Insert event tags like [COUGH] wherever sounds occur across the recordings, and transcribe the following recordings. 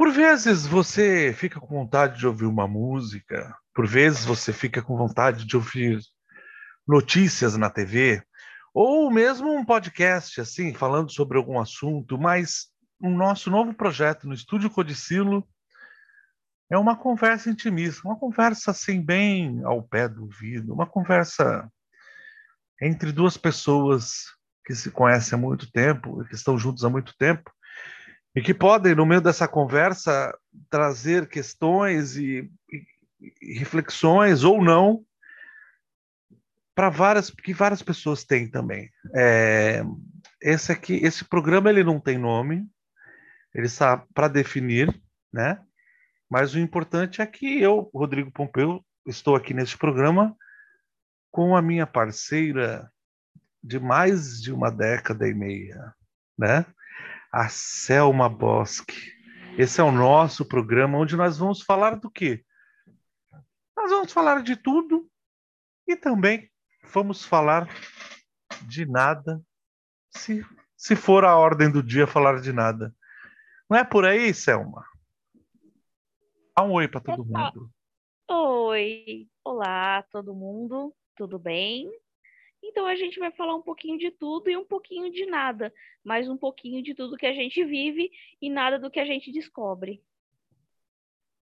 Por vezes você fica com vontade de ouvir uma música, por vezes você fica com vontade de ouvir notícias na TV, ou mesmo um podcast assim, falando sobre algum assunto, mas o nosso novo projeto no Estúdio Codicilo é uma conversa intimista, uma conversa assim bem ao pé do ouvido, uma conversa entre duas pessoas que se conhecem há muito tempo, que estão juntos há muito tempo, e que podem, no meio dessa conversa, trazer questões e, e, e reflexões ou não para várias que várias pessoas têm também. É, esse aqui, esse programa ele não tem nome, ele está para definir, né? Mas o importante é que eu, Rodrigo Pompeu, estou aqui neste programa com a minha parceira de mais de uma década e meia, né? A Selma Bosque. Esse é o nosso programa onde nós vamos falar do quê? Nós vamos falar de tudo e também vamos falar de nada, se, se for a ordem do dia falar de nada. Não é por aí, Selma? Dá um oi para todo mundo. Oi, olá todo mundo, tudo bem? Então a gente vai falar um pouquinho de tudo e um pouquinho de nada, mas um pouquinho de tudo que a gente vive e nada do que a gente descobre.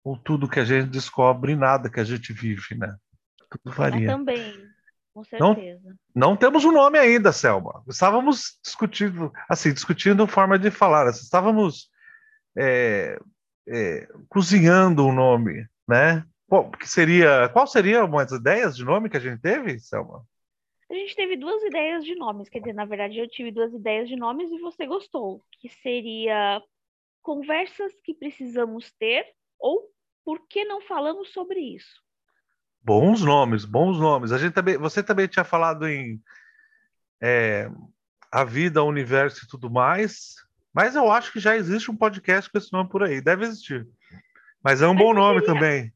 Ou tudo que a gente descobre e nada que a gente vive, né? Tudo varia. Também, com certeza. Não, não temos um nome ainda, Selma. Estávamos discutindo, assim, discutindo forma de falar. Estávamos é, é, cozinhando o um nome, né? Qual, que seria, qual seria umas ideias de nome que a gente teve, Selma? A gente teve duas ideias de nomes, quer dizer, na verdade eu tive duas ideias de nomes e você gostou, que seria conversas que precisamos ter ou por que não falamos sobre isso? Bons nomes, bons nomes. A gente também, você também tinha falado em é, a vida, o universo e tudo mais. Mas eu acho que já existe um podcast com esse nome por aí. Deve existir. Mas é um Mas bom nome seria... também.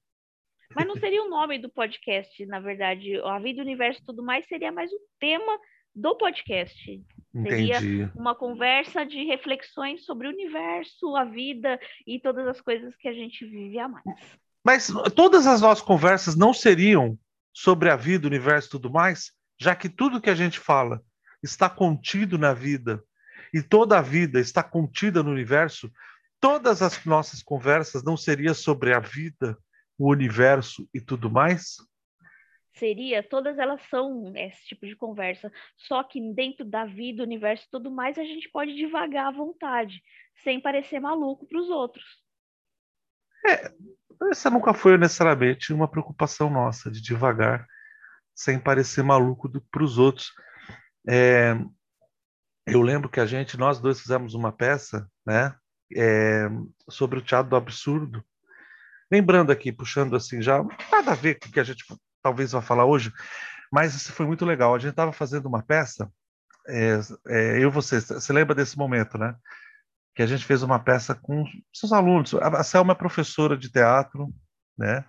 Mas não seria o nome do podcast, na verdade. A vida, o universo e tudo mais seria mais o tema do podcast. Entendi. Seria uma conversa de reflexões sobre o universo, a vida e todas as coisas que a gente vive a mais. Mas todas as nossas conversas não seriam sobre a vida, o universo e tudo mais, já que tudo que a gente fala está contido na vida e toda a vida está contida no universo, todas as nossas conversas não seriam sobre a vida, o universo e tudo mais? Seria, todas elas são esse tipo de conversa, só que dentro da vida, universo e tudo mais, a gente pode divagar à vontade, sem parecer maluco para os outros. É, essa nunca foi necessariamente uma preocupação nossa, de devagar, sem parecer maluco para os outros. É, eu lembro que a gente, nós dois fizemos uma peça, né, é, sobre o teatro do absurdo. Lembrando aqui, puxando assim, já nada a ver com o que a gente talvez vá falar hoje, mas isso foi muito legal. A gente estava fazendo uma peça, é, é, eu e você, você lembra desse momento, né? Que a gente fez uma peça com seus alunos. A Selma é professora de teatro, né?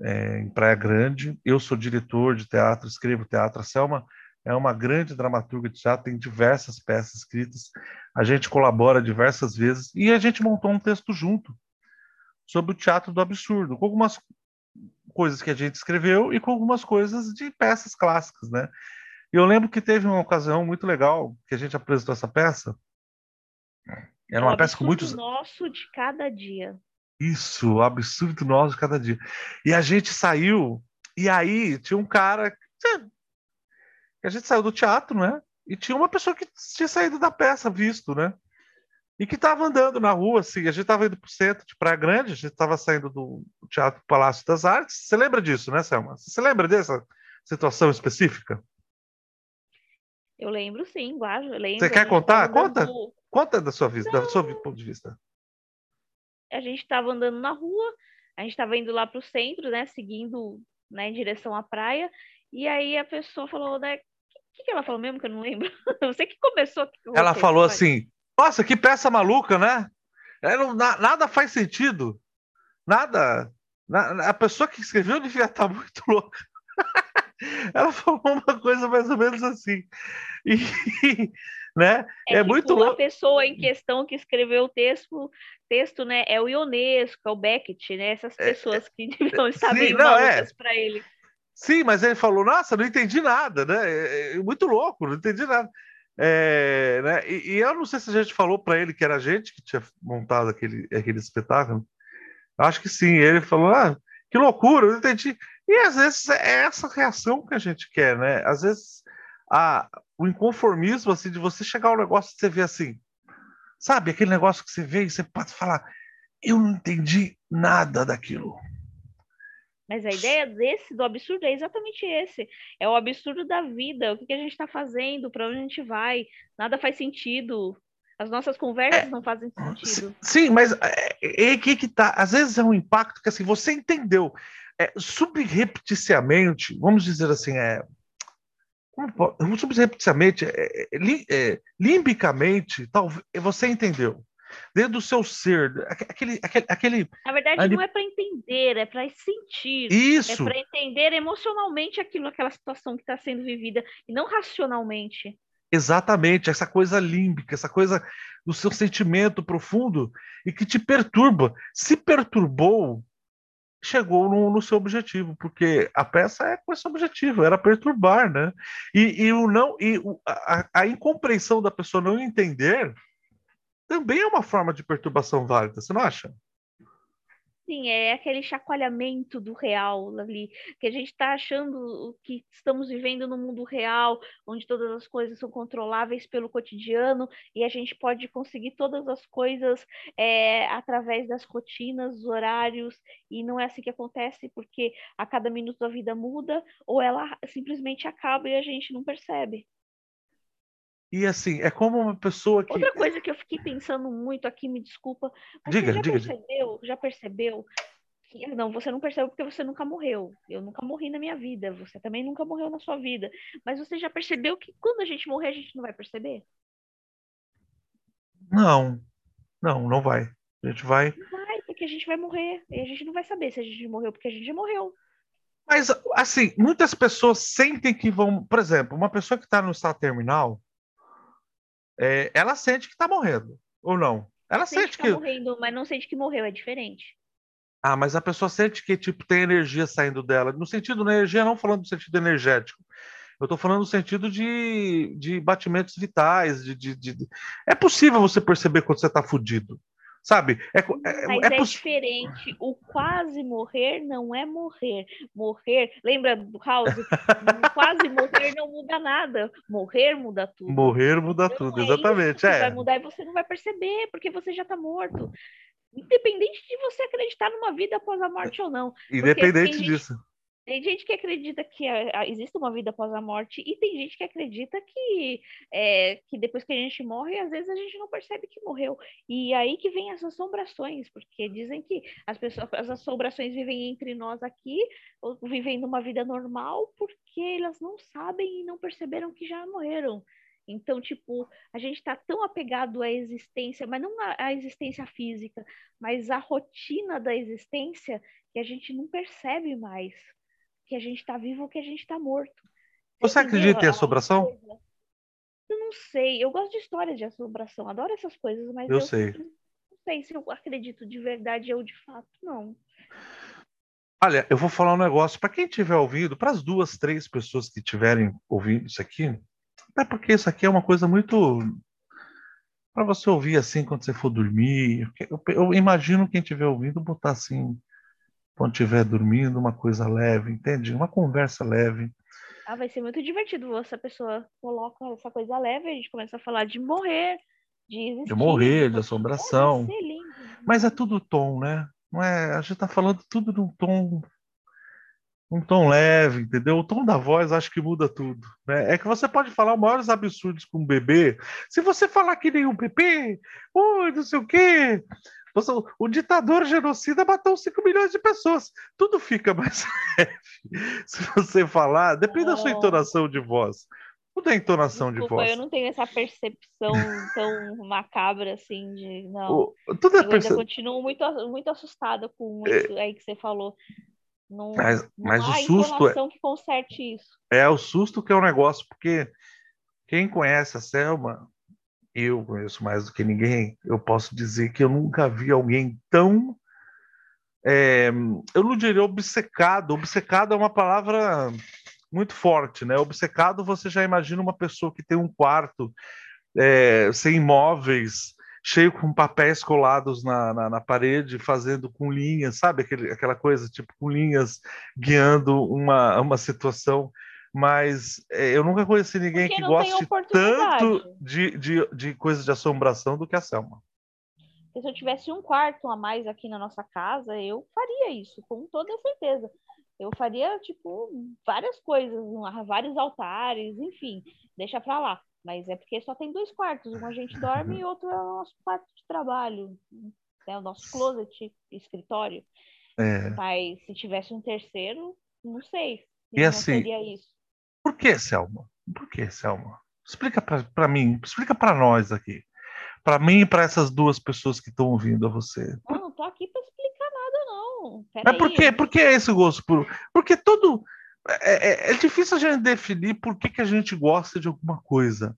É, em Praia Grande. Eu sou diretor de teatro, escrevo teatro. A Selma é uma grande dramaturga de teatro, tem diversas peças escritas, a gente colabora diversas vezes e a gente montou um texto junto sobre o teatro do absurdo, com algumas coisas que a gente escreveu e com algumas coisas de peças clássicas, né? E eu lembro que teve uma ocasião muito legal que a gente apresentou essa peça. Era uma peça com muitos nosso de cada dia. Isso, o absurdo nosso de cada dia. E a gente saiu e aí tinha um cara a gente saiu do teatro, né? E tinha uma pessoa que tinha saído da peça, visto, né? E que estava andando na rua, assim. A gente estava indo para o centro de Praia Grande, a gente estava saindo do Teatro Palácio das Artes. Você lembra disso, né, Selma? Você lembra dessa situação específica? Eu lembro, sim, Guajo. Lembro. Você quer contar? Conta. Conta da sua vida, do seu ponto de vista. A gente estava andando na rua, a gente estava indo lá para o centro, né? Seguindo né, em direção à praia. E aí a pessoa falou, né? O que, que ela falou mesmo que eu não lembro? [LAUGHS] Você que começou. Que ela falou assim: Nossa, que peça maluca, né? É, não, na, nada faz sentido. Nada. Na, a pessoa que escreveu devia estar muito [LAUGHS] louca. ela falou uma coisa mais ou menos assim. E, [LAUGHS] né? É, é tipo, muito louco. A pessoa em questão que escreveu o texto, texto, né, é o Ionesco, é o Beckett, né? Essas é, pessoas que [LAUGHS] deviam estar sim, bem não, é. para ele. Sim, mas ele falou, nossa, não entendi nada, né? É, é muito louco, não entendi nada. É, né? E, e, eu não sei se a gente falou para ele que era a gente que tinha montado aquele, aquele espetáculo. Acho que sim. Ele falou, ah, que loucura, não entendi. E às vezes é essa reação que a gente quer, né? Às vezes a, o inconformismo assim de você chegar ao negócio e você vê assim, sabe, aquele negócio que você vê e você pode falar, eu não entendi nada daquilo. Mas a ideia desse, do absurdo, é exatamente esse. É o absurdo da vida. O que, que a gente está fazendo? Para onde a gente vai? Nada faz sentido. As nossas conversas é, não fazem sentido. Sim, mas é, é, que que tá. Às vezes é um impacto que assim você entendeu é, subrepticiamente, vamos dizer assim, é, subrepticiamente, é, é, é, limbicamente, talvez você entendeu dentro do seu ser, aquele, aquele, aquele na verdade ali... não é para entender, é para sentir, isso, é para entender emocionalmente aquilo, aquela situação que está sendo vivida e não racionalmente. Exatamente, essa coisa límbica, essa coisa do seu sentimento profundo e que te perturba. Se perturbou, chegou no, no, seu objetivo, porque a peça é com esse objetivo, era perturbar, né? E, e o não e o, a, a, incompreensão da pessoa não entender também é uma forma de perturbação válida, você não acha? Sim, é aquele chacoalhamento do real ali, que a gente está achando que estamos vivendo no mundo real, onde todas as coisas são controláveis pelo cotidiano e a gente pode conseguir todas as coisas é, através das rotinas, dos horários, e não é assim que acontece, porque a cada minuto a vida muda ou ela simplesmente acaba e a gente não percebe. E assim, é como uma pessoa que. Outra coisa que eu fiquei pensando muito aqui, me desculpa. Diga, já diga, percebeu, diga. já percebeu que. Não, você não percebeu porque você nunca morreu. Eu nunca morri na minha vida. Você também nunca morreu na sua vida. Mas você já percebeu que quando a gente morrer, a gente não vai perceber? Não. Não, não vai. A gente vai. Não vai, porque a gente vai morrer. E a gente não vai saber se a gente morreu, porque a gente já morreu. Mas, assim, muitas pessoas sentem que vão. Por exemplo, uma pessoa que está no estado terminal é, ela sente que está morrendo, ou não? Ela sente, sente que. Está morrendo, mas não sente que morreu, é diferente. Ah, mas a pessoa sente que tipo tem energia saindo dela. No sentido da energia, não falando do sentido energético. Eu estou falando no sentido de, de batimentos vitais. De, de, de, É possível você perceber quando você está fudido. Sabe? É, é, Mas é, é diferente. O quase morrer não é morrer. Morrer, lembra do House? [LAUGHS] quase morrer não muda nada. Morrer muda tudo. Morrer muda então, tudo, é exatamente. É. Vai mudar e você não vai perceber, porque você já está morto. Independente de você acreditar numa vida após a morte ou não. Independente disso. Tem gente que acredita que existe uma vida após a morte e tem gente que acredita que, é, que depois que a gente morre, às vezes a gente não percebe que morreu. E aí que vem as assombrações, porque dizem que as pessoas, as assombrações vivem entre nós aqui, vivendo uma vida normal, porque elas não sabem e não perceberam que já morreram. Então, tipo, a gente está tão apegado à existência, mas não à existência física, mas à rotina da existência, que a gente não percebe mais que a gente está vivo ou que a gente está morto. Você, Você acredita em assombração? Eu não sei. Eu gosto de histórias de assombração. Adoro essas coisas, mas eu, eu sei. não sei se eu acredito de verdade ou de fato, não. Olha, eu vou falar um negócio para quem estiver ouvindo, para as duas, três pessoas que estiverem ouvindo isso aqui, até porque isso aqui é uma coisa muito para você ouvir assim quando você for dormir. Eu, eu imagino quem estiver ouvindo botar assim quando estiver dormindo, uma coisa leve, entende? Uma conversa leve. Ah, vai ser muito divertido. Essa pessoa coloca essa coisa leve, a gente começa a falar de morrer, de existir. De morrer, de assombração. Lindo, Mas é tudo tom, né? Não é, a gente está falando tudo num tom um tom leve, entendeu? O tom da voz acho que muda tudo. Né? É que você pode falar os maiores absurdos com um bebê. Se você falar que nem um bebê, oi, não sei o quê, o ditador genocida matou 5 milhões de pessoas. Tudo fica mais [LAUGHS] leve. Se você falar, depende da sua entonação de voz. Tudo é entonação Desculpa, de voz. Eu não tenho essa percepção tão macabra assim de. Não. O, tudo é eu perce... ainda continuo muito, muito assustada com é. isso é... aí que você falou. Não, mas não mas o susto é... que conserte isso. É o susto que é o um negócio, porque quem conhece a Selma eu conheço mais do que ninguém, eu posso dizer que eu nunca vi alguém tão. É, eu não diria obcecado. Obcecado é uma palavra muito forte, né? Obcecado, você já imagina uma pessoa que tem um quarto é, sem móveis, cheio com papéis colados na, na, na, parede, fazendo com linhas, sabe? Aquele, aquela coisa, tipo, com linhas guiando uma, uma situação mas é, eu nunca conheci ninguém Porque que goste tanto de, de, de coisa de assombração do que a Selma. se eu tivesse um quarto a mais aqui na nossa casa, eu faria isso, com toda certeza. Eu faria, tipo, várias coisas, vários altares, enfim, deixa pra lá. Mas é porque só tem dois quartos, um a gente dorme e outro é o nosso quarto de trabalho, é o nosso closet, escritório. É. Mas se tivesse um terceiro, não sei. E assim, seria isso. Por que, Selma? Por que, Selma? Explica para mim, explica para nós aqui. Para mim e para essas duas pessoas que estão ouvindo a você. Não, não tô aqui para explicar nada, não. Pera Mas por quê? Por que esse gosto por. Porque todo. É, é, é, difícil a gente definir por que, que a gente gosta de alguma coisa.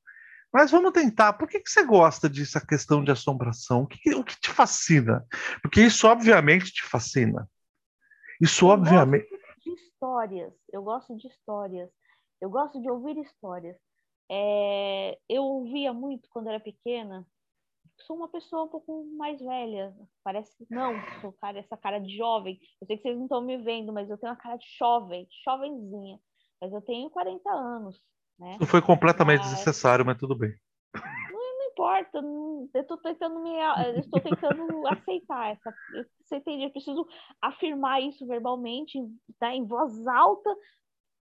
Mas vamos tentar. Por que, que você gosta disso, a questão de assombração? O que, o que te fascina? Porque isso, obviamente, te fascina. Isso, eu obviamente. Gosto de histórias. Eu gosto de histórias. Eu gosto de ouvir histórias. É, eu ouvia muito quando era pequena. Sou uma pessoa um pouco mais velha. Parece que não, sou cara, essa cara de jovem. Eu sei que vocês não estão me vendo, mas eu tenho uma cara de jovem, jovenzinha. Mas eu tenho 40 anos. Né? Isso foi completamente mas... desnecessário, mas tudo bem. Não, não importa, não, eu estou tentando me, estou tentando aceitar essa. Você entende? Eu preciso afirmar isso verbalmente, tá, em voz alta,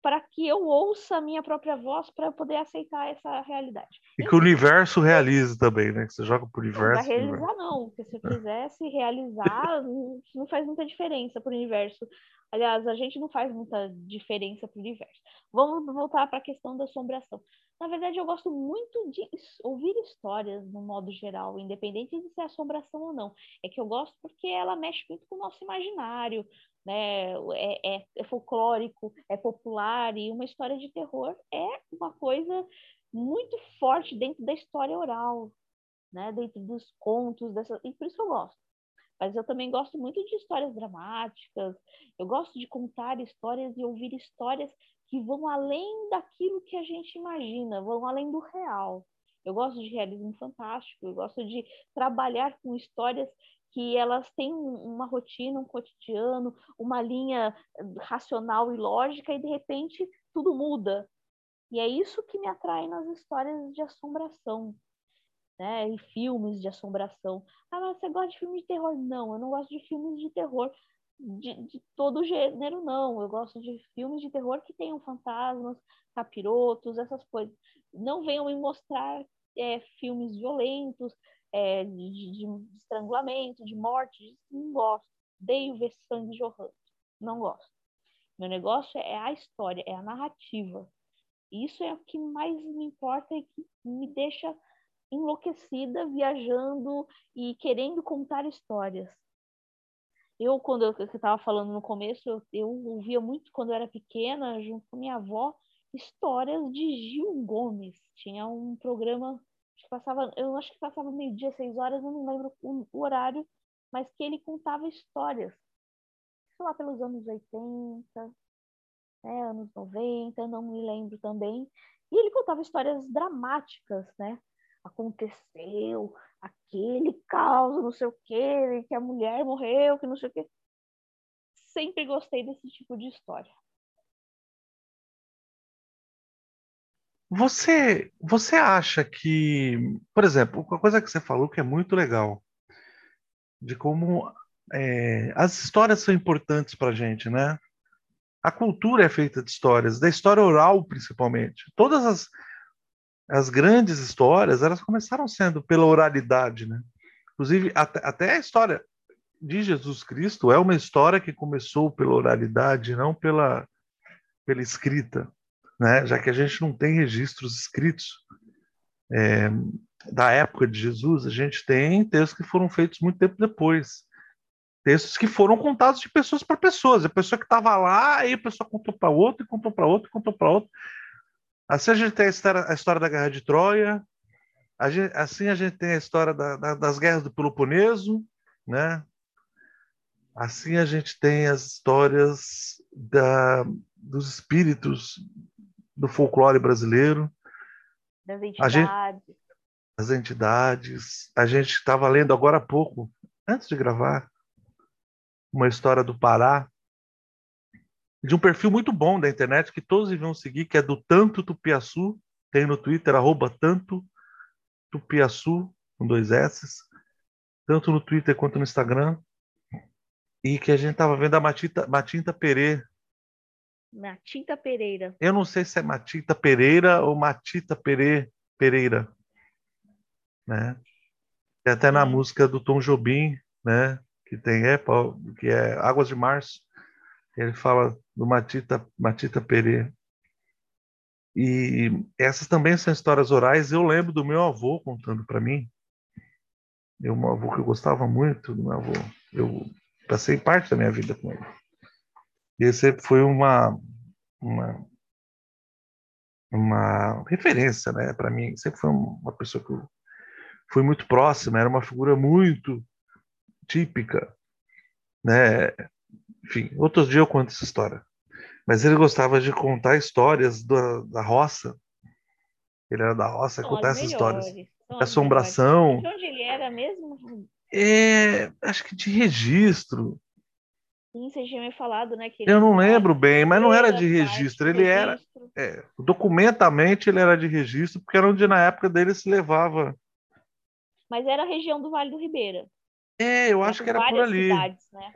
para que eu ouça a minha própria voz para poder aceitar essa realidade. E que o universo realize também, né? Que você joga para o universo. Não vai realizar, não. Porque se eu quisesse realizar, [LAUGHS] não faz muita diferença para o universo. Aliás, a gente não faz muita diferença para o universo. Vamos voltar para a questão da assombração. Na verdade, eu gosto muito de ouvir histórias, no modo geral, independente de ser assombração ou não. É que eu gosto porque ela mexe muito com o nosso imaginário, né? É, é, é, folclórico, é popular, e uma história de terror é uma coisa muito forte dentro da história oral, né? dentro dos contos, dessa... e por isso eu gosto. Mas eu também gosto muito de histórias dramáticas, eu gosto de contar histórias e ouvir histórias que vão além daquilo que a gente imagina, vão além do real. Eu gosto de realismo fantástico, eu gosto de trabalhar com histórias que elas têm uma rotina, um cotidiano, uma linha eh, racional e lógica, e de repente tudo muda. E é isso que me atrai nas histórias de assombração, né? E filmes de assombração. Ah, mas você gosta de filmes de terror? Não, eu não gosto de filmes de terror de, de todo gênero, não. Eu gosto de filmes de terror que tenham fantasmas, capirotos, essas coisas. Não venham me mostrar é, filmes violentos, é, de, de, estrangulamento, de morte, não gosto. Odeio ver sangue jorrando, não gosto. Meu negócio é a história, é a narrativa. Isso é o que mais me importa e que me deixa enlouquecida viajando e querendo contar histórias. Eu, quando eu estava falando no começo, eu, eu ouvia muito quando eu era pequena, junto com minha avó, histórias de Gil Gomes. Tinha um programa que passava, eu acho que passava meio-dia, seis horas, eu não lembro o, o, horário, mas que ele contava histórias, sei lá, pelos anos 80, né, anos 90, não me lembro também. E ele contava histórias dramáticas, né? Aconteceu aquele caos, não sei o quê, que a mulher morreu, que não sei o quê. Sempre gostei desse tipo de história. Você, você acha que, por exemplo, uma coisa que você falou que é muito legal, de como é, as histórias são importantes para a gente, né? A cultura é feita de histórias, da história oral principalmente. Todas as, as grandes histórias, elas começaram sendo pela oralidade, né? Inclusive, até, até a história de Jesus Cristo é uma história que começou pela oralidade, não pela, pela escrita né? já que a gente não tem registros escritos é, da época de Jesus, a gente tem textos que foram feitos muito tempo depois. Textos que foram contados de pessoas para pessoas. A pessoa que estava lá, aí a pessoa contou para outro, e contou para outro, e contou para outro. Assim a gente tem a história, a história da Guerra de Troia, A gente, assim a gente tem a história da, da, das guerras do Peloponeso, né? Assim a gente tem as histórias da, dos espíritos do folclore brasileiro. Das entidades. Gente, as entidades. A gente estava lendo agora há pouco, antes de gravar, uma história do Pará, de um perfil muito bom da internet que todos deviam seguir, que é do Tanto Tupiaçu, tem no Twitter, arroba Tanto Tupiaçu, com dois S, tanto no Twitter quanto no Instagram, e que a gente estava vendo a Matita, Matinta Pereira. Matinta Pereira. Eu não sei se é Matita Pereira ou Matita Pere, Pereira, né? E até na música do Tom Jobim, né? Que tem é, que é Águas de Março, ele fala do Matita, Matita Pereira. E essas também são histórias orais. Eu lembro do meu avô contando para mim. Meu avô que eu gostava muito do meu avô. Eu passei parte da minha vida com ele. E ele sempre foi uma uma uma referência, né, para mim. Sempre foi uma pessoa que eu fui muito próxima. Era uma figura muito típica, né? Enfim, outros dias eu conto essa história. Mas ele gostava de contar histórias da, da roça. Ele era da roça, contar as essas histórias. assombração. De onde ele era mesmo? É, acho que de registro. Sim, você tinha me falado, né? Que Eu não lembro bem, mas não era de faz registro. Ele era, é, documentalmente ele era de registro, porque era onde na época dele se levava. Mas era a região do Vale do Ribeira. É, eu Era acho que era por ali. cidades, né?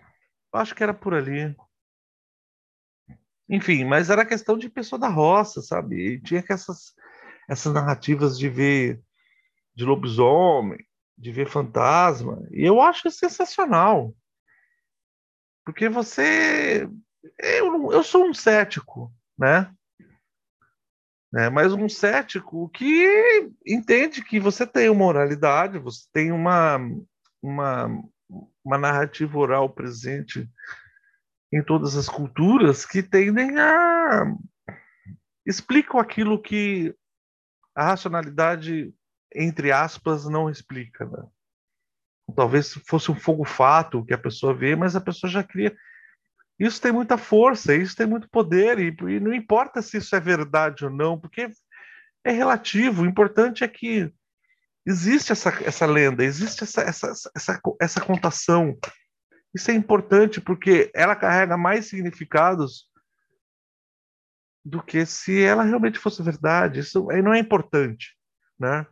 Eu acho que era por ali. Enfim, mas era questão de pessoa da roça, sabe? E tinha que essas, essas narrativas de ver de lobisomem, de ver fantasma. E eu acho sensacional. Porque você. Eu, eu sou um cético, né? né? Mas um cético que entende que você tem uma oralidade, você tem uma, uma, uma narrativa oral presente em todas as culturas que tendem a explicam aquilo que a racionalidade entre aspas não explica, né? Talvez fosse um fogo fato que a pessoa vê, mas a pessoa já cria. Isso tem muita força, isso tem muito poder e, e não importa se isso é verdade ou não, porque é relativo. O importante é que existe essa, essa lenda, existe essa, essa, essa, essa contação. Isso é importante porque ela carrega mais significados do que se ela realmente fosse verdade. Isso não é importante, né?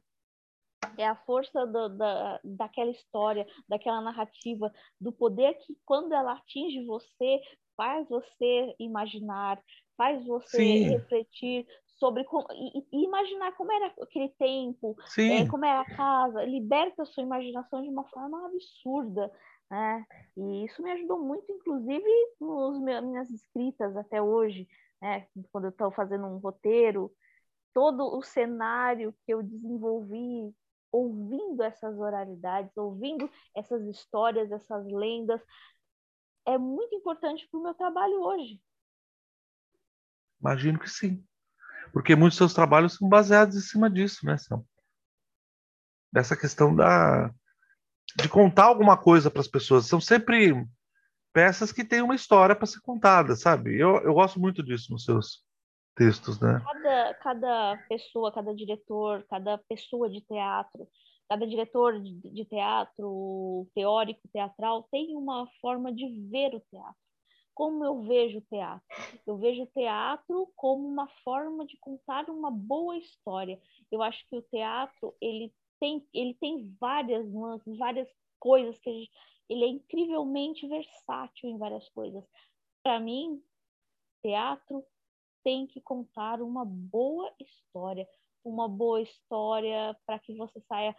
É a força do- da, daquela história, daquela narrativa, do poder que, quando ela atinge você, faz você imaginar, faz você Sim. refletir sobre como, e, e imaginar como era aquele tempo, é, como era a casa, liberta a sua imaginação de uma forma absurda, né? E isso me ajudou muito, inclusive, nos meus, minhas escritas até hoje, né? Quando eu estou fazendo um roteiro, todo o cenário que eu desenvolvi ouvindo essas oralidades, ouvindo essas histórias, essas lendas, é muito importante para o meu trabalho hoje. imagino que sim. Porque muitos seus trabalhos são baseados em cima disso, né, Sam? Dessa questão da de contar alguma coisa para as pessoas. São sempre peças que têm uma história para ser contada, sabe? Eu, eu gosto muito disso nos seus textos, né? Cada, cada pessoa, cada diretor, cada pessoa de teatro, cada diretor de, de teatro, teórico, teatral, tem uma forma de ver o teatro. Como eu vejo o teatro? Eu vejo o teatro como uma forma de contar uma boa história. Eu acho que o teatro, ele tem, ele tem várias nuances, várias coisas que gente, ele é incrivelmente versátil em várias coisas. Para mim, teatro tem que contar uma boa história, uma boa história para que você saia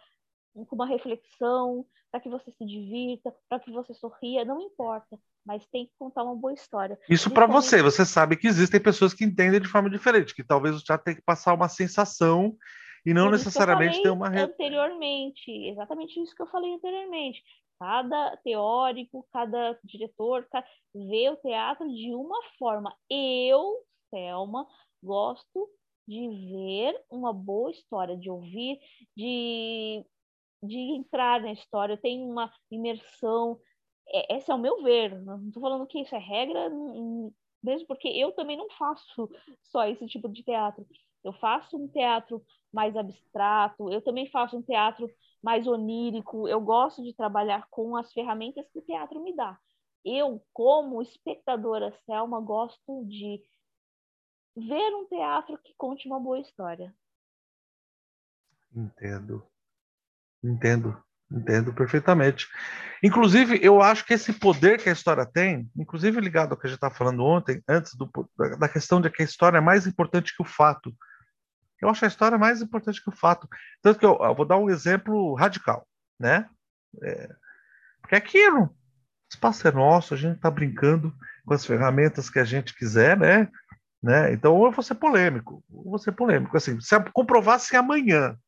com uma reflexão, para que você se divirta, para que você sorria, não importa, mas tem que contar uma boa história. Isso para você. Você sabe que existem pessoas que entendem de forma diferente, que talvez o teatro tenha que passar uma sensação e não necessariamente ter uma. anteriormente, exatamente isso que eu falei anteriormente. Cada teórico, cada diretor ca- vê o teatro de uma forma. Eu, Selma, gosto de ver uma boa história, de ouvir, de, de entrar na história. Eu tenho uma imersão. É, esse é o meu ver. Não estou falando que isso é regra, mesmo porque eu também não faço só esse tipo de teatro. Eu faço um teatro mais abstrato, eu também faço um teatro mais onírico. Eu gosto de trabalhar com as ferramentas que o teatro me dá. Eu, como espectadora Selma, gosto de ver um teatro que conte uma boa história. Entendo. Entendo. Entendo perfeitamente. Inclusive, eu acho que esse poder que a história tem, inclusive ligado ao que a gente estava falando ontem, antes do, da questão de que a história é mais importante que o fato. Eu acho a história mais importante que o fato. Tanto que eu, eu vou dar um exemplo radical, né? É, porque é aquilo, o espaço é nosso, a gente está brincando com as ferramentas que a gente quiser, né? Né? Então, eu vou ser polêmico, eu vou ser polêmico. Assim, se comprovasse amanhã.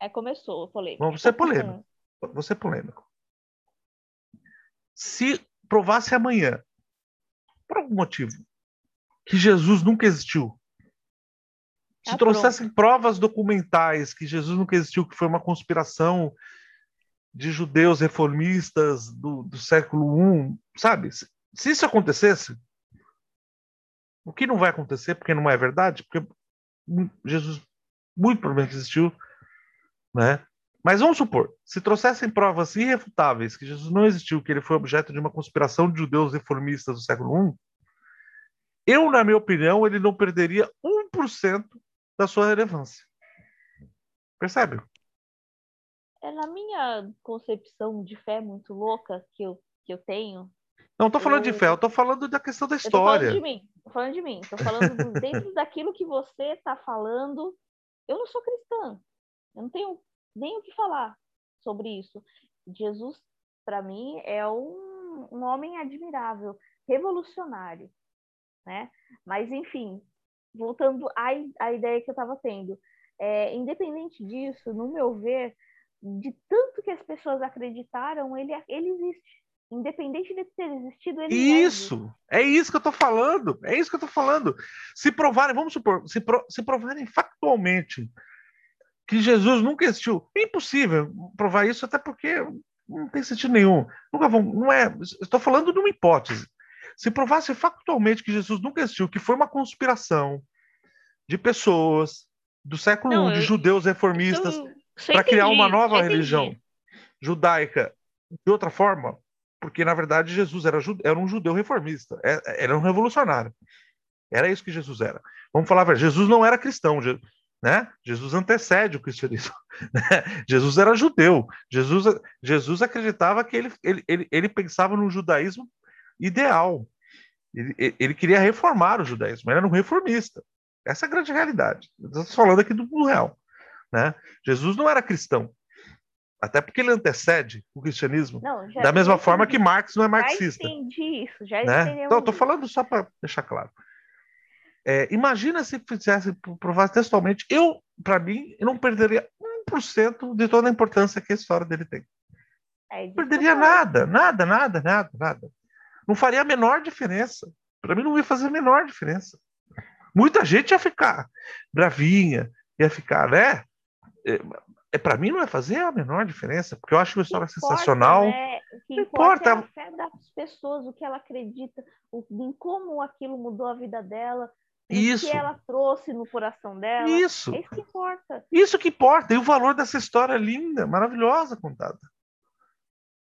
É, começou polêmico. Vamos ser polêmico. Vou ser polêmico. Se provasse amanhã, por algum motivo, que Jesus nunca existiu, se ah, trouxessem pronto. provas documentais que Jesus nunca existiu, que foi uma conspiração de judeus reformistas do, do século I, sabe? Se, se isso acontecesse, o que não vai acontecer, porque não é verdade, porque Jesus muito provavelmente existiu, né? Mas vamos supor, se trouxessem provas irrefutáveis que Jesus não existiu, que ele foi objeto de uma conspiração de judeus reformistas do século I, eu, na minha opinião, ele não perderia 1% da sua relevância. Percebe? É na minha concepção de fé muito louca que eu, que eu tenho. Não estou falando eu... de fé, eu estou falando da questão da história. Estou falando de mim, tô falando de mim, tô falando [LAUGHS] dentro daquilo que você está falando. Eu não sou cristã, eu não tenho nem o que falar sobre isso. Jesus, para mim, é um, um homem admirável, revolucionário, né? Mas, enfim, voltando à, à ideia que eu estava tendo, é, independente disso, no meu ver, de tanto que as pessoas acreditaram, ele, ele existe. Independente de ter existido, ele Isso! É isso que eu estou falando. É isso que eu estou falando. Se provarem, vamos supor, se, pro, se provarem factualmente que Jesus nunca existiu, é impossível provar isso, até porque não tem sentido nenhum. Nunca vão, não é. Estou falando de uma hipótese. Se provasse factualmente que Jesus nunca existiu, que foi uma conspiração de pessoas do século não, I, de eu, judeus reformistas, para criar uma nova religião judaica de outra forma, porque na verdade Jesus era, era um judeu reformista, é, era um revolucionário. Era isso que Jesus era. Vamos falar, Jesus não era cristão, né? Jesus antecede o cristianismo. [LAUGHS] Né? Jesus era judeu. Jesus, Jesus acreditava que ele, ele, ele, ele pensava no judaísmo ideal. Ele, ele queria reformar o judaísmo, ele era um reformista. Essa é a grande realidade. Estamos falando aqui do real. Né? Jesus não era cristão. Até porque ele antecede o cristianismo. Não, da mesma forma entendi. que Marx não é marxista. Já entendi isso, já né? Então, estou falando só para deixar claro. É, imagina se fizesse, provasse textualmente. Eu, para mim, eu não perderia 1% de toda a importância que a história dele tem. É, não perderia nada, nada, nada, nada, nada. Não faria a menor diferença. Para mim, não ia fazer a menor diferença. Muita gente ia ficar bravinha, ia ficar, né? É, é para mim não ia fazer a menor diferença, porque eu acho uma história sensacional. Né? O que importa, importa é a fé das pessoas, o que ela acredita, o, em como aquilo mudou a vida dela, isso. O que ela trouxe no coração dela. Isso. É isso que importa. Isso que importa. E o valor dessa história linda, maravilhosa contada.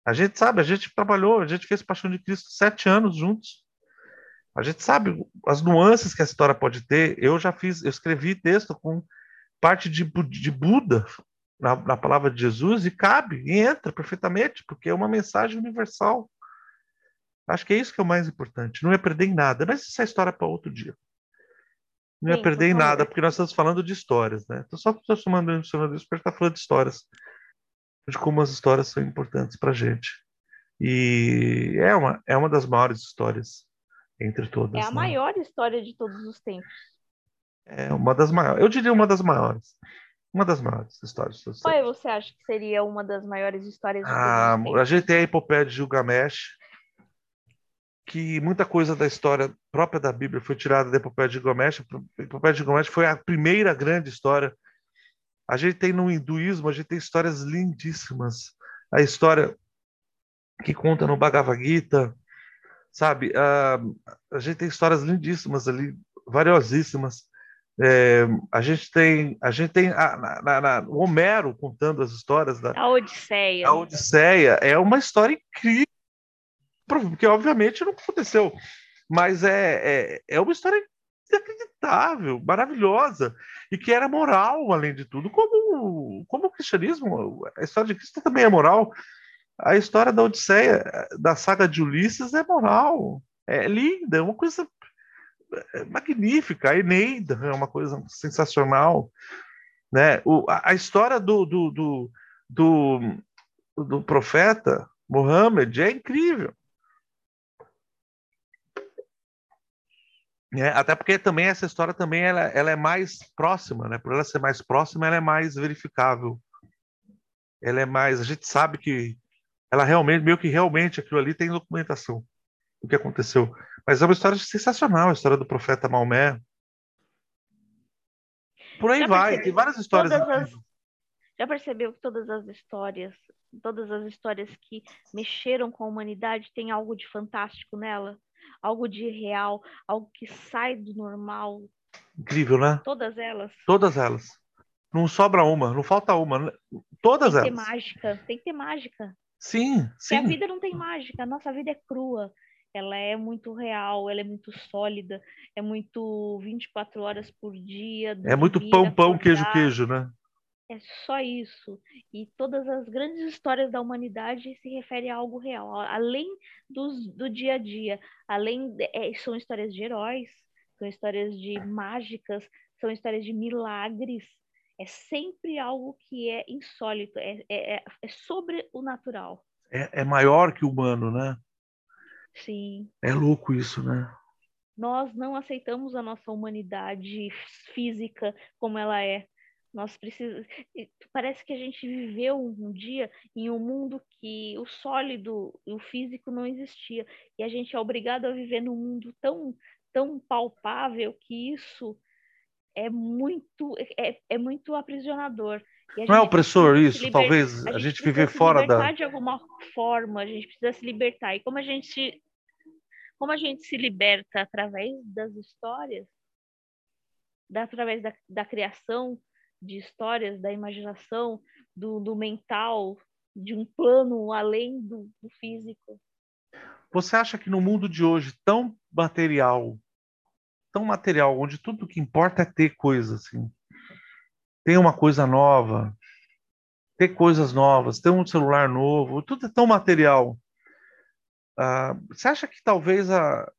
A gente sabe, a gente trabalhou, a gente fez Paixão de Cristo sete anos juntos. A gente sabe as nuances que a história pode ter. Eu já fiz, eu escrevi texto com parte de, de Buda na, na palavra de Jesus e cabe, e entra perfeitamente, porque é uma mensagem universal. Acho que é isso que é o mais importante. Não ia perder em nada, mas essa é história é para outro dia não ia Sim, perder em nada, porque nós estamos falando de histórias, né? Então, só estou chamando mencionando isso para estar falando de histórias, de como as histórias são importantes para a gente. E é uma, é uma das maiores histórias entre todas. É a né? maior história de todos os tempos. É uma das maiores. Eu diria uma das maiores. Uma das maiores histórias. Qual é você acha que seria uma das maiores histórias ah? A gente tem a epopeia de Gilgamesh, que muita coisa da história própria da Bíblia foi tirada da Epopeia de Gilgamesh. A Epopeia de Gilgamesh foi a primeira grande história. A gente tem no hinduísmo, a gente tem histórias lindíssimas. A história que conta no Bhagavad Gita, sabe? Uh, a gente tem histórias lindíssimas ali, valiosíssimas. É, a gente tem, a gente tem a, na, na, o Homero contando as histórias da a Odisseia. A Odisseia é uma história incrível, porque obviamente não aconteceu, mas é, é, é uma história inacreditável, maravilhosa e que era moral além de tudo, como como o cristianismo, a história de Cristo também é moral. A história da Odisseia, da saga de Ulisses é moral, é linda, é uma coisa magnífica. A Eneida é uma coisa sensacional. Né? O, a, a história do, do, do, do, do profeta Mohammed é incrível. É, até porque também essa história também ela, ela é mais próxima, né? Por ela ser mais próxima, ela é mais verificável. Ela é mais, a gente sabe que ela realmente, meio que realmente aquilo ali tem documentação do que aconteceu. Mas é uma história sensacional, a história do profeta Maomé. Por aí já vai, tem várias histórias. As, já percebeu que todas as histórias, todas as histórias que mexeram com a humanidade tem algo de fantástico nela? Algo de real, algo que sai do normal. Incrível, né? Todas elas. Todas elas. Não sobra uma, não falta uma. Todas tem elas. Tem que ter mágica, tem que ter mágica. Sim, sim. Porque a vida não tem mágica, a nossa vida é crua ela é muito real, ela é muito sólida, é muito 24 horas por dia. É muito pão, pão, queijo, queijo, né? É só isso. E todas as grandes histórias da humanidade se referem a algo real, além dos, do dia a dia. Além de, é, são histórias de heróis, são histórias de mágicas, são histórias de milagres. É sempre algo que é insólito, é, é, é, é sobre o natural. É, é maior que o humano, né? Sim. É louco isso, né? Nós não aceitamos a nossa humanidade física como ela é. Nós precisamos. Parece que a gente viveu um dia em um mundo que o sólido e o físico não existia. E a gente é obrigado a viver num mundo tão, tão palpável que isso é muito, é, é muito aprisionador. Não é opressor isso, liber... talvez a, a gente, gente viver fora da. de alguma forma, a gente precisa se libertar. E como a gente se, como a gente se liberta através das histórias, da, através da, da criação de histórias, da imaginação, do, do mental, de um plano além do, do físico. Você acha que no mundo de hoje tão material, tão material, onde tudo que importa é ter coisa assim, tem uma coisa nova, ter coisas novas, ter um celular novo, tudo é tão material. Uh, você acha que talvez a...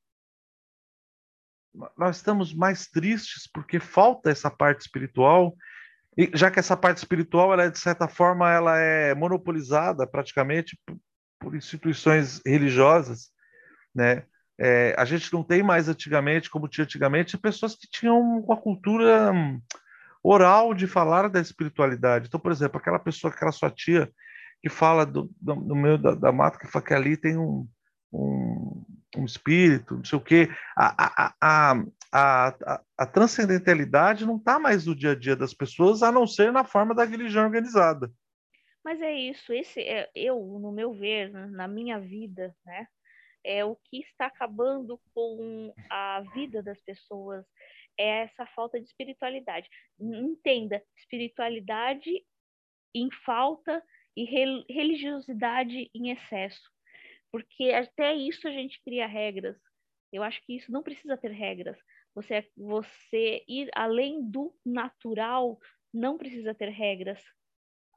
nós estamos mais tristes porque falta essa parte espiritual? E já que essa parte espiritual, ela é, de certa forma, ela é monopolizada praticamente por, por instituições religiosas, né? É, a gente não tem mais antigamente, como tinha antigamente, pessoas que tinham uma cultura hum, oral de falar da espiritualidade. Então, por exemplo, aquela pessoa, aquela sua tia que fala do, do, do meio da, da mata, que fala que ali tem um, um, um espírito, não sei o quê. A, a, a, a, a transcendentalidade não está mais no dia a dia das pessoas, a não ser na forma da religião organizada. Mas é isso, esse é, eu, no meu ver, na minha vida, né, é o que está acabando com a vida das pessoas, é essa falta de espiritualidade. Entenda, espiritualidade em falta e religiosidade em excesso. Porque até isso a gente cria regras. Eu acho que isso não precisa ter regras. Você, você ir além do natural não precisa ter regras.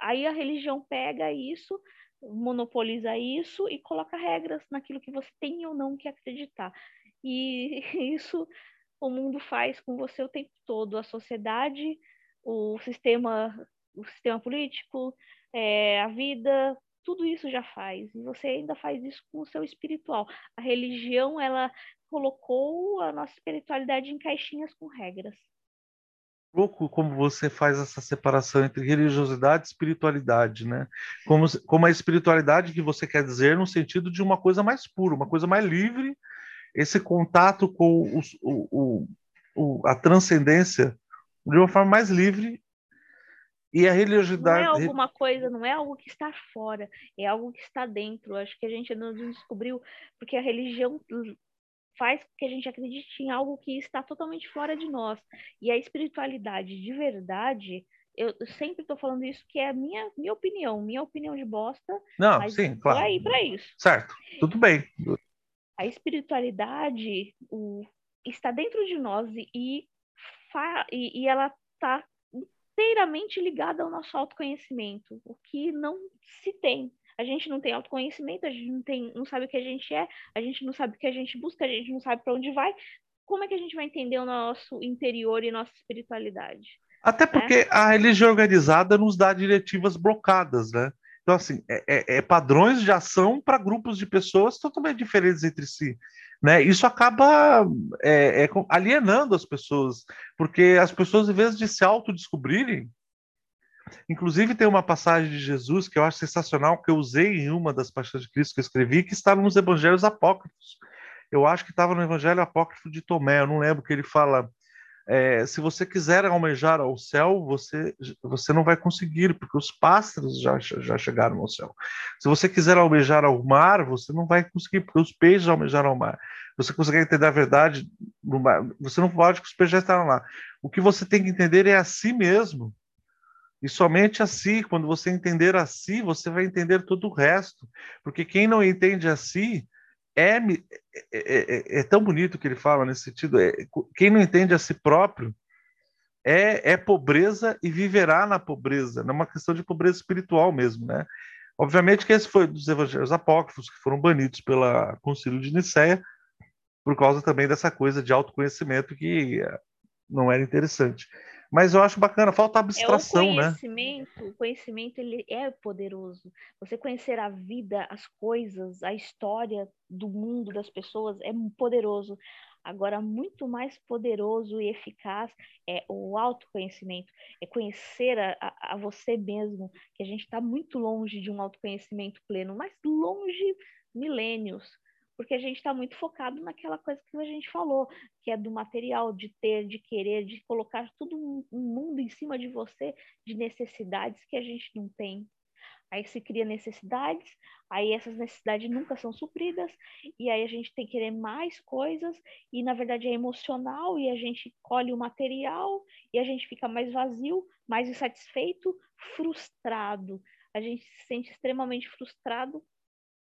Aí a religião pega isso, monopoliza isso e coloca regras naquilo que você tem ou não que acreditar. E [LAUGHS] isso o mundo faz com você o tempo todo, a sociedade, o sistema, o sistema político, é, a vida, tudo isso já faz. E você ainda faz isso com o seu espiritual. A religião, ela colocou a nossa espiritualidade em caixinhas com regras. Louco como você faz essa separação entre religiosidade e espiritualidade, né? Como, como a espiritualidade que você quer dizer no sentido de uma coisa mais pura, uma coisa mais livre, esse contato com os, o, o, a transcendência de uma forma mais livre e a religiosidade. Não é alguma coisa, não é algo que está fora, é algo que está dentro. Acho que a gente não descobriu, porque a religião faz com que a gente acredite em algo que está totalmente fora de nós. E a espiritualidade de verdade, eu sempre estou falando isso, que é a minha, minha opinião, minha opinião de bosta. Não, sim, claro. aí para isso. Certo, tudo bem. A espiritualidade o, está dentro de nós e, e, e ela está inteiramente ligada ao nosso autoconhecimento, o que não se tem. A gente não tem autoconhecimento, a gente não, tem, não sabe o que a gente é, a gente não sabe o que a gente busca, a gente não sabe para onde vai. Como é que a gente vai entender o nosso interior e nossa espiritualidade? Até né? porque né? a religião organizada nos dá diretivas blocadas, né? Então, assim, é, é, é padrões de ação para grupos de pessoas totalmente diferentes entre si. Né? Isso acaba é, é, alienando as pessoas, porque as pessoas, em vez de se autodescobrirem, inclusive tem uma passagem de Jesus que eu acho sensacional, que eu usei em uma das paixões de Cristo que eu escrevi, que está nos evangelhos apócrifos. Eu acho que estava no evangelho apócrifo de Tomé, eu não lembro que ele fala é, se você quiser almejar ao céu, você, você não vai conseguir, porque os pássaros já, já chegaram ao céu. Se você quiser almejar ao mar, você não vai conseguir, porque os peixes almejaram ao mar. Você consegue entender a verdade no mar, você não pode, porque os peixes já estavam lá. O que você tem que entender é a si mesmo. E somente a si, quando você entender a si, você vai entender todo o resto. Porque quem não entende a si, é, é, é, é, tão bonito que ele fala nesse sentido. É, quem não entende a si próprio é, é pobreza e viverá na pobreza. É uma questão de pobreza espiritual mesmo, né? Obviamente que esse foi dos evangelhos apócrifos que foram banidos pela Concílio de Nicéia por causa também dessa coisa de autoconhecimento que não era interessante. Mas eu acho bacana, falta abstração, é, o conhecimento, né? O conhecimento ele é poderoso. Você conhecer a vida, as coisas, a história do mundo, das pessoas, é poderoso. Agora, muito mais poderoso e eficaz é o autoconhecimento, é conhecer a, a, a você mesmo, que a gente está muito longe de um autoconhecimento pleno, mas longe milênios porque a gente está muito focado naquela coisa que a gente falou, que é do material, de ter, de querer, de colocar tudo um, um mundo em cima de você de necessidades que a gente não tem. Aí se cria necessidades, aí essas necessidades nunca são supridas, e aí a gente tem que querer mais coisas, e na verdade é emocional, e a gente colhe o material, e a gente fica mais vazio, mais insatisfeito, frustrado. A gente se sente extremamente frustrado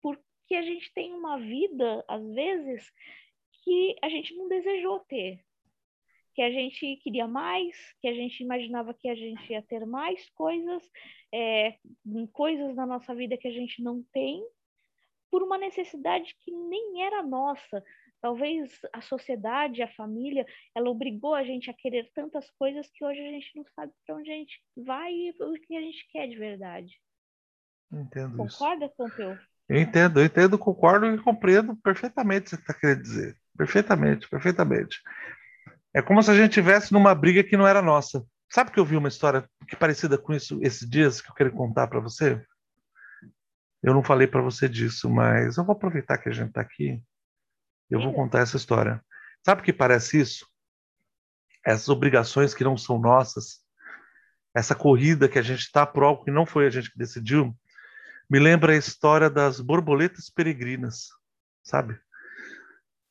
por que a gente tem uma vida, às vezes, que a gente não desejou ter. Que a gente queria mais, que a gente imaginava que a gente ia ter mais coisas, é, coisas na nossa vida que a gente não tem, por uma necessidade que nem era nossa. Talvez a sociedade, a família, ela obrigou a gente a querer tantas coisas que hoje a gente não sabe para onde a gente vai e o que a gente quer de verdade. Entendo Concorda, isso. Pompeu? Eu entendo, eu entendo, concordo e compreendo perfeitamente o que você está querendo dizer. Perfeitamente, perfeitamente. É como se a gente estivesse numa briga que não era nossa. Sabe que eu vi uma história que é parecida com isso esses dias que eu quero contar para você? Eu não falei para você disso, mas eu vou aproveitar que a gente está aqui. Eu vou contar essa história. Sabe o que parece isso? Essas obrigações que não são nossas, essa corrida que a gente está por algo que não foi a gente que decidiu, me lembra a história das borboletas peregrinas, sabe?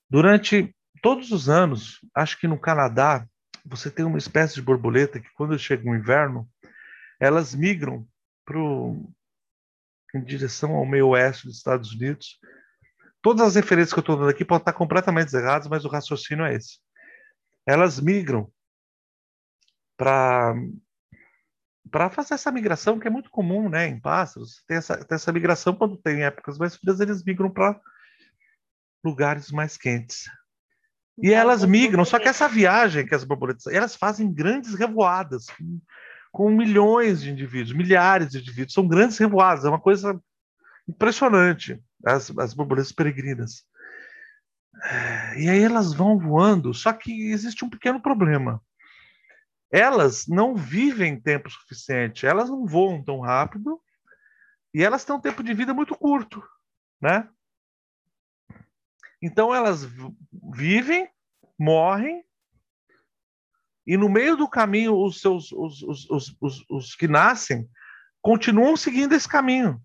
Durante todos os anos, acho que no Canadá, você tem uma espécie de borboleta que, quando chega o inverno, elas migram pro, em direção ao meio oeste dos Estados Unidos. Todas as referências que eu estou dando aqui podem estar completamente erradas, mas o raciocínio é esse. Elas migram para para fazer essa migração, que é muito comum né, em pássaros. Tem essa, tem essa migração quando tem épocas mais frias, eles migram para lugares mais quentes. E elas migram, só que essa viagem que as borboletas, elas fazem grandes revoadas com, com milhões de indivíduos, milhares de indivíduos, são grandes revoadas, é uma coisa impressionante, as, as borboletas peregrinas. E aí elas vão voando, só que existe um pequeno problema elas não vivem tempo suficiente, elas não voam tão rápido e elas têm um tempo de vida muito curto, né? Então elas vivem, morrem, e no meio do caminho, os seus os, os, os, os, que nascem continuam seguindo esse caminho.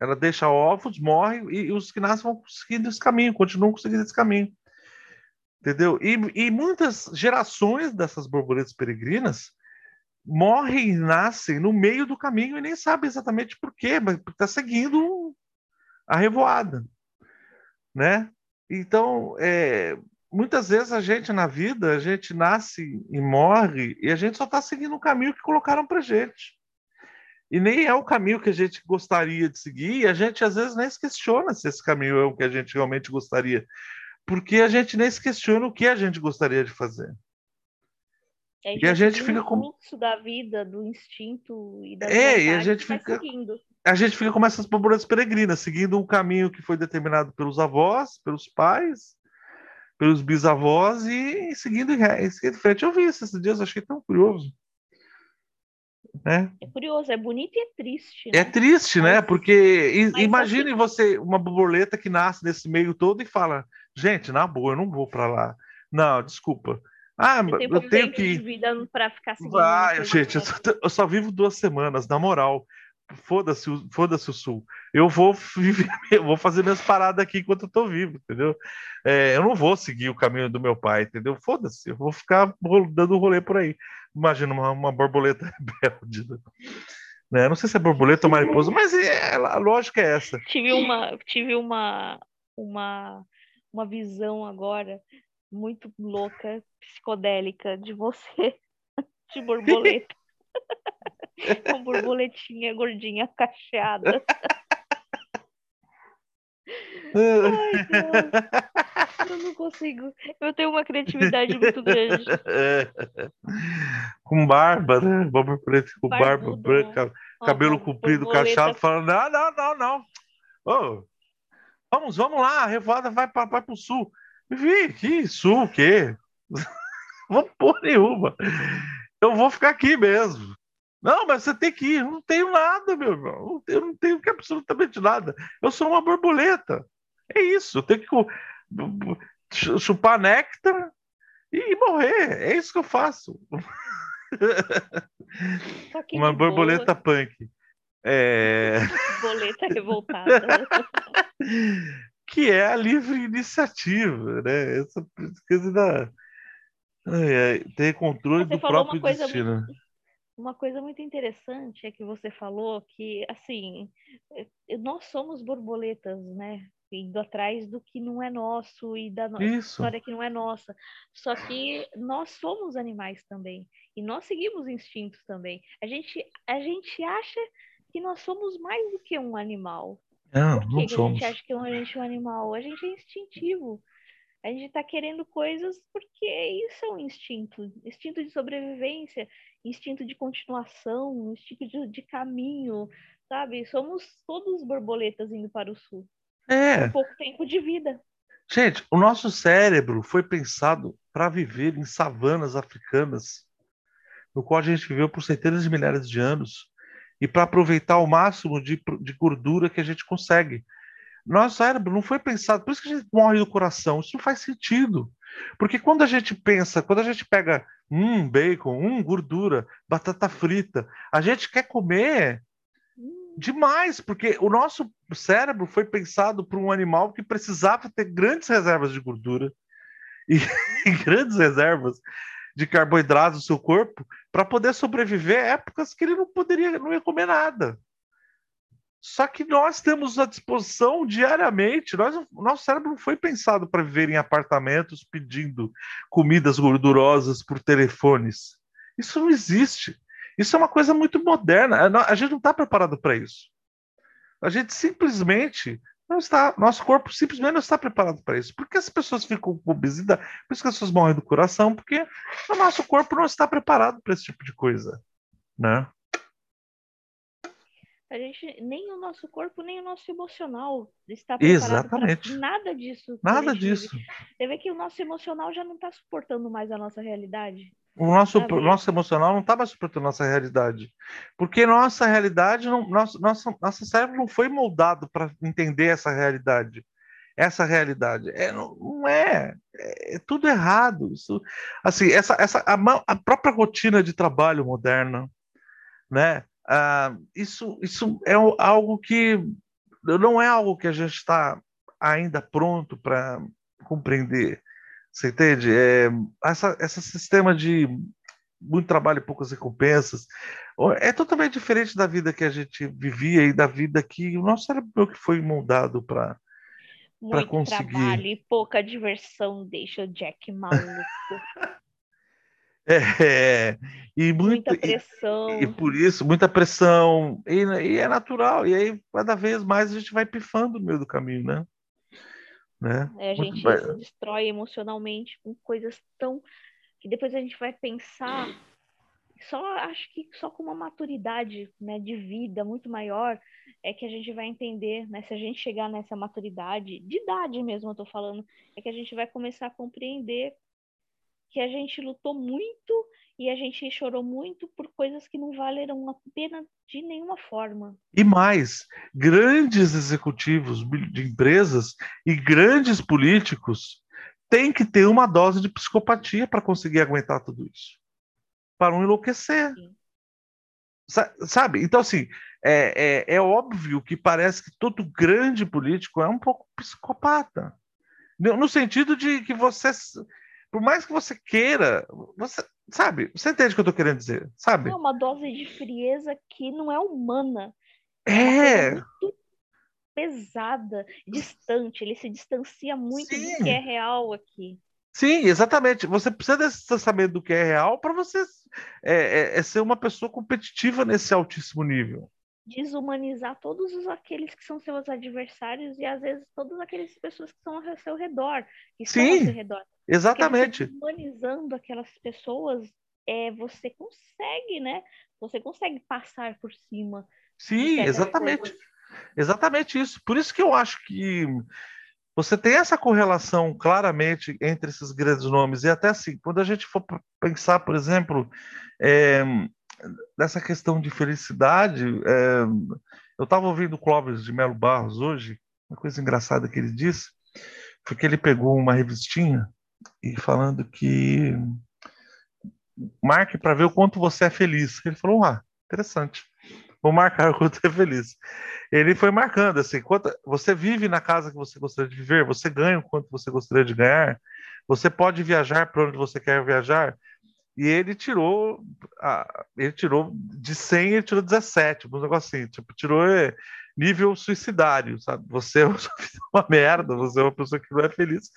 Ela deixa ovos, morre, e, os que nascem vão seguindo esse caminho, continuam seguindo esse caminho. Entendeu? E, e muitas gerações dessas borboletas peregrinas morrem e nascem no meio do caminho e nem sabem exatamente por quê, mas está seguindo a revoada, né? Então, é, muitas vezes a gente na vida, a gente nasce e morre e a gente só está seguindo o caminho que colocaram para gente. E nem é o caminho que a gente gostaria de seguir, e a gente às vezes nem se questiona se esse caminho é o que a gente realmente gostaria, porque a gente nem se questiona o que a gente gostaria de fazer. É, e a gente fica com o fluxo da vida, do instinto e da É, e a gente fica seguindo. a gente fica como essas borboletas peregrinas, seguindo um caminho que foi determinado pelos avós, pelos pais, pelos bisavós e seguindo em frente. Eu vi isso esses dias, achei tão curioso. Né? É curioso, é bonito e é triste. Né? É triste, né? Porque imagine assim... você, uma borboleta que nasce nesse meio todo e fala: gente, na boa, eu não vou para lá. Não, desculpa. Ah, eu, eu tenho que. De vida para ficar Vai, gente, eu só, eu só, vivo duas semanas, na moral. Foda-se foda o sul. Eu vou [LAUGHS] viver, eu vou fazer minhas paradas aqui enquanto eu tô vivo, entendeu? É, eu não vou seguir o caminho do meu pai, entendeu? Foda-se, eu vou ficar dando rolê por aí. Imagina uma, uma borboleta [LAUGHS] rebelde. Né? Não sei se é borboleta ou mariposa, mas é, a lógica é essa. Tive uma, tive uma, uma, uma visão agora muito louca, psicodélica de você, [LAUGHS] de borboleta. [LAUGHS] Com borboletinha gordinha cacheada. Ai, eu não consigo. Eu tenho uma criatividade muito grande. [LAUGHS] Com barba, né? Borboleta com barba branca, cabelo comprido, cacheado, falando: não, não, não, não. Oh, vamos, vamos lá, a revoada vai para vai o sul. Vi, que sul o quê? [LAUGHS] Vou pôr nenhuma. Eu vou ficar aqui mesmo. Não, mas você tem que ir. Eu não tenho nada, meu irmão. Eu não tenho absolutamente nada. Eu sou uma borboleta. É isso. Eu tenho que chupar néctar e morrer. É isso que eu faço. [LAUGHS] uma borboleta boa. punk. É... [LAUGHS] Borboleta [LAUGHS] revoltada. que é a livre iniciativa, né? Essa coisa da é, ter controle você do próprio destino. Muito, uma coisa muito interessante é que você falou que assim é, nós somos borboletas, né? Indo atrás do que não é nosso e da no... história que não é nossa. Só que nós somos animais também e nós seguimos instintos também. A gente a gente acha que nós somos mais do que um animal. Não, Por que, que a gente acha que a gente é um animal? A gente é instintivo. A gente está querendo coisas porque isso é um instinto. Instinto de sobrevivência, instinto de continuação, instinto de, de caminho, sabe? Somos todos borboletas indo para o sul. É. Com pouco tempo de vida. Gente, o nosso cérebro foi pensado para viver em savanas africanas, no qual a gente viveu por centenas de milhares de anos e para aproveitar o máximo de, de gordura que a gente consegue. Nosso cérebro não foi pensado, por isso que a gente morre do coração. Isso não faz sentido. Porque quando a gente pensa, quando a gente pega um bacon, um gordura, batata frita, a gente quer comer demais, porque o nosso cérebro foi pensado para um animal que precisava ter grandes reservas de gordura e, e [LAUGHS] grandes reservas de carboidratos no seu corpo para poder sobreviver épocas que ele não poderia, não ia comer nada. Só que nós temos à disposição diariamente. Nós, nosso cérebro não foi pensado para viver em apartamentos pedindo comidas gordurosas por telefones. Isso não existe. Isso é uma coisa muito moderna. A gente não está preparado para isso. A gente simplesmente não está, nosso corpo simplesmente não está preparado para isso. Por que as pessoas ficam com obesidade? Por isso que as pessoas morrem do coração, porque o nosso corpo não está preparado para esse tipo de coisa, né? A gente, nem o nosso corpo, nem o nosso emocional está preparado Exatamente. nada disso. Nada disso. Vive. Você vê que o nosso emocional já não está suportando mais a nossa realidade. O nosso, o nosso emocional não estava suportando nossa realidade. Porque nossa realidade, não, nosso, nosso, nosso cérebro não foi moldado para entender essa realidade. essa realidade. É, não, não é, é, é, tudo errado. Isso, assim, essa, essa a, a, própria rotina de trabalho moderna, né? Ah, isso, isso é algo que não é algo que a gente está ainda pronto para compreender. Você entende? É, essa, esse sistema de muito trabalho e poucas recompensas é totalmente diferente da vida que a gente vivia e da vida que o nosso cérebro que foi moldado para para conseguir. trabalho e pouca diversão deixa o Jack maluco. [LAUGHS] É, e muita, muita pressão. E, e, por isso, muita pressão. E, e, é natural. E aí, cada vez mais, a gente vai pifando no meio do caminho, né? Né? É, a gente se destrói emocionalmente com coisas tão. que depois a gente vai pensar. Só acho que só com uma maturidade né, de vida muito maior é que a gente vai entender, né? Se a gente chegar nessa maturidade, de idade mesmo, eu tô falando, é que a gente vai começar a compreender que a gente lutou muito e a gente chorou muito por coisas que não valeram a pena de nenhuma forma. E mais, grandes executivos de empresas e grandes políticos têm que ter uma dose de psicopatia para conseguir aguentar tudo isso. Para não enlouquecer. Sim. Sabe? Então, assim, é, é, é, óbvio que parece que todo grande político é um pouco psicopata. No sentido de que você, por mais que você queira, você sabe, você entende o que eu estou querendo dizer, sabe? É uma dose de frieza que não é humana. É. é muito pesada, distante. Ele se distancia muito Sim. do que é real aqui. Sim, exatamente. Você precisa desse distanciamento do que é real para você é, é, é, ser uma pessoa competitiva nesse altíssimo nível. Desumanizar todos os, aqueles que são seus adversários e às vezes todas aquelas pessoas que estão ao seu redor, que Sim, ao seu redor. Exatamente. Desumanizando aquelas pessoas, é, você consegue, né? Você consegue passar por cima. Sim, exatamente. Exatamente isso. Por isso que eu acho que você tem essa correlação claramente entre esses grandes nomes, e até assim, quando a gente for pensar, por exemplo, é, nessa questão de felicidade, é, eu estava ouvindo o Clóvis de Melo Barros hoje, uma coisa engraçada que ele disse, foi que ele pegou uma revistinha e falando que marque para ver o quanto você é feliz. Ele falou, ah, interessante vou marcar o quanto é feliz. Ele foi marcando assim, quanto, você vive na casa que você gostaria de viver, você ganha o quanto você gostaria de ganhar, você pode viajar para onde você quer viajar. E ele tirou, ah, ele tirou de 100, ele tirou 17, um negócio assim, tipo, tirou é, nível suicidário, sabe? Você [LAUGHS] é uma merda, você é uma pessoa que não é feliz.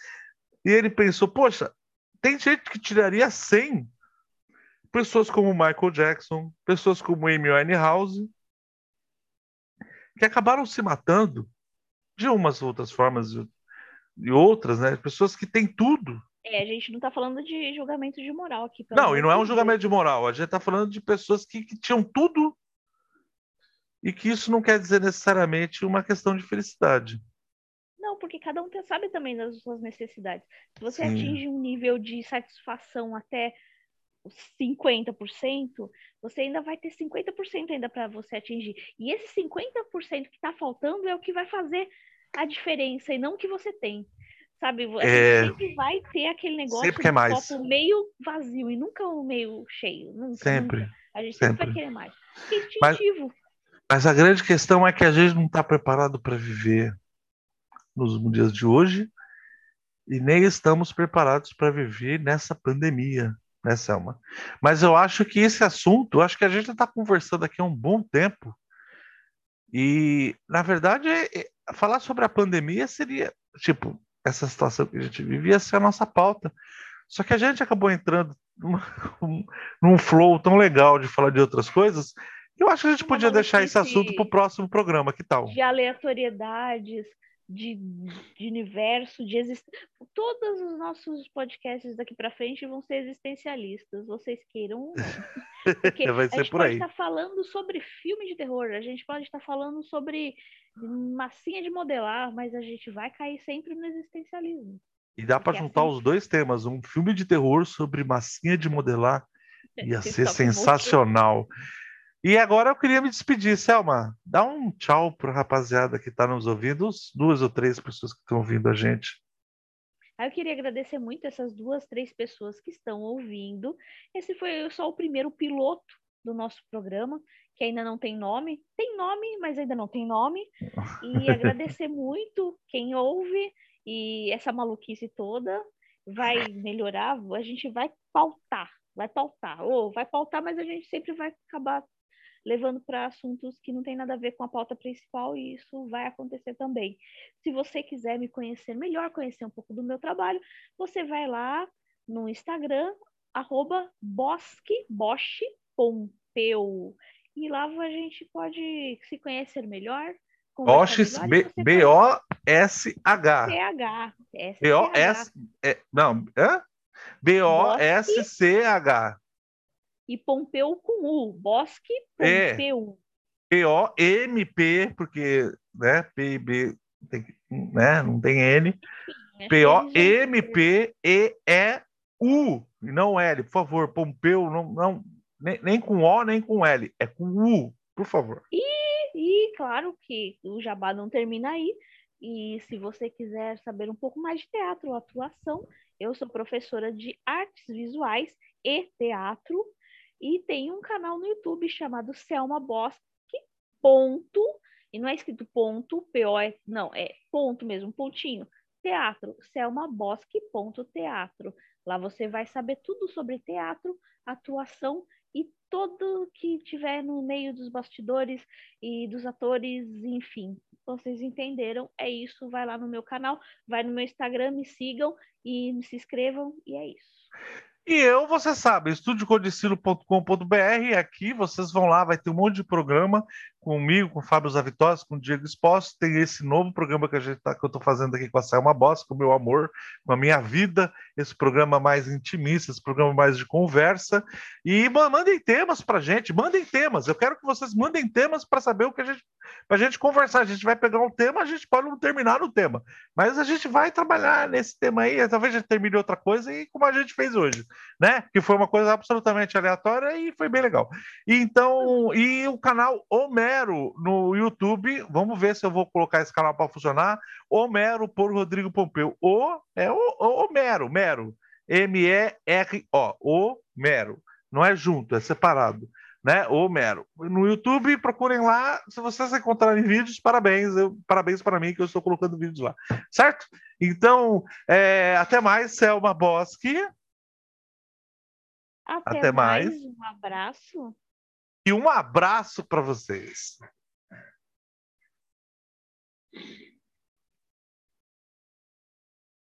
E ele pensou, poxa, tem gente que tiraria 100 pessoas como Michael Jackson, pessoas como Amy Winehouse, que acabaram se matando de umas outras formas e outras, né? Pessoas que têm tudo. É, a gente não está falando de julgamento de moral aqui. Não, e não é um julgamento de moral. A gente está falando de pessoas que, que tinham tudo e que isso não quer dizer necessariamente uma questão de felicidade. Não, porque cada um sabe também das suas necessidades. Se você Sim. atinge um nível de satisfação até 50%, você ainda vai ter 50% ainda para você atingir. E esse 50% que está faltando é o que vai fazer a diferença e não o que você tem. Sabe? A é... sempre vai ter aquele negócio sempre do mais. copo meio vazio e nunca o meio cheio. Nunca, sempre. Nunca. A gente sempre. sempre vai querer mais. É instintivo. Mas, mas a grande questão é que a gente não está preparado para viver nos dias de hoje e nem estamos preparados para viver nessa pandemia né, Selma? Mas eu acho que esse assunto, acho que a gente está conversando aqui há um bom tempo. E, na verdade, é, é, falar sobre a pandemia seria, tipo, essa situação que a gente vivia ser a nossa pauta. Só que a gente acabou entrando numa, [LAUGHS] num flow tão legal de falar de outras coisas eu acho que a gente podia deixar esse assunto para o próximo programa, que tal? De aleatoriedades, de, de universo, de existência. Todos os nossos podcasts daqui para frente vão ser existencialistas, vocês queiram ou não. [LAUGHS] Porque [LAUGHS] Vai ser a gente por pode aí. estar falando sobre filme de terror, a gente pode estar falando sobre massinha de modelar, mas a gente vai cair sempre no existencialismo. E dá para juntar assim... os dois temas, um filme de terror sobre massinha de modelar [LAUGHS] ia ser sensacional. E agora eu queria me despedir, Selma. Dá um tchau para a rapaziada que está nos ouvindo, duas ou três pessoas que estão ouvindo a gente. Eu queria agradecer muito essas duas, três pessoas que estão ouvindo. Esse foi só o primeiro piloto do nosso programa, que ainda não tem nome. Tem nome, mas ainda não tem nome. E [LAUGHS] agradecer muito quem ouve e essa maluquice toda vai melhorar. A gente vai pautar, vai pautar. Ou vai pautar, mas a gente sempre vai acabar levando para assuntos que não tem nada a ver com a pauta principal e isso vai acontecer também. Se você quiser me conhecer melhor, conhecer um pouco do meu trabalho, você vai lá no Instagram, arroba bosquebosch.peu e lá a gente pode se conhecer melhor. Bosch, B-O-S-H. B-O-S... Não, B-O-S-C-H. E Pompeu com U. Bosque Pompeu. É. P-O-M-P, porque, né, P-B, né, não tem N. P-O-M-P-E-E-U, e não L, por favor. Pompeu, não, não nem, nem com O, nem com L, é com U, por favor. E, e claro que o jabá não termina aí. E se você quiser saber um pouco mais de teatro ou atuação, eu sou professora de artes visuais e teatro e tem um canal no YouTube chamado Selma Bosque, ponto, e não é escrito ponto, P-O-S, não, é ponto mesmo, pontinho, teatro, Selma Bosque, ponto, teatro. Lá você vai saber tudo sobre teatro, atuação e tudo que tiver no meio dos bastidores e dos atores, enfim. Vocês entenderam? É isso. Vai lá no meu canal, vai no meu Instagram, me sigam e se inscrevam, e é isso. E eu, você sabe, estudiocodicilo.com.br, aqui vocês vão lá, vai ter um monte de programa comigo, com o Fábio Zavitosa, com o Diego Exposto, tem esse novo programa que, a gente tá, que eu estou fazendo aqui com a Selma Boss, com o meu amor, com a minha vida, esse programa mais intimista, esse programa mais de conversa, e mandem temas para gente, mandem temas, eu quero que vocês mandem temas para saber o que a gente, para a gente conversar, a gente vai pegar um tema, a gente pode não terminar no tema, mas a gente vai trabalhar nesse tema aí, talvez a gente termine outra coisa, e como a gente fez hoje, né, que foi uma coisa absolutamente aleatória e foi bem legal. E então, e o canal Homero Homero no YouTube, vamos ver se eu vou colocar esse canal para funcionar. Homero por Rodrigo Pompeu. O é o, o Homero, Mero. M-E-R-O. Homero. Não é junto, é separado. Né? Homero. No YouTube, procurem lá. Se vocês encontrarem vídeos, parabéns. Eu, parabéns para mim que eu estou colocando vídeos lá. Certo? Então, é, até mais, Selma Bosque. Até, até mais. mais. Um abraço e um abraço para vocês.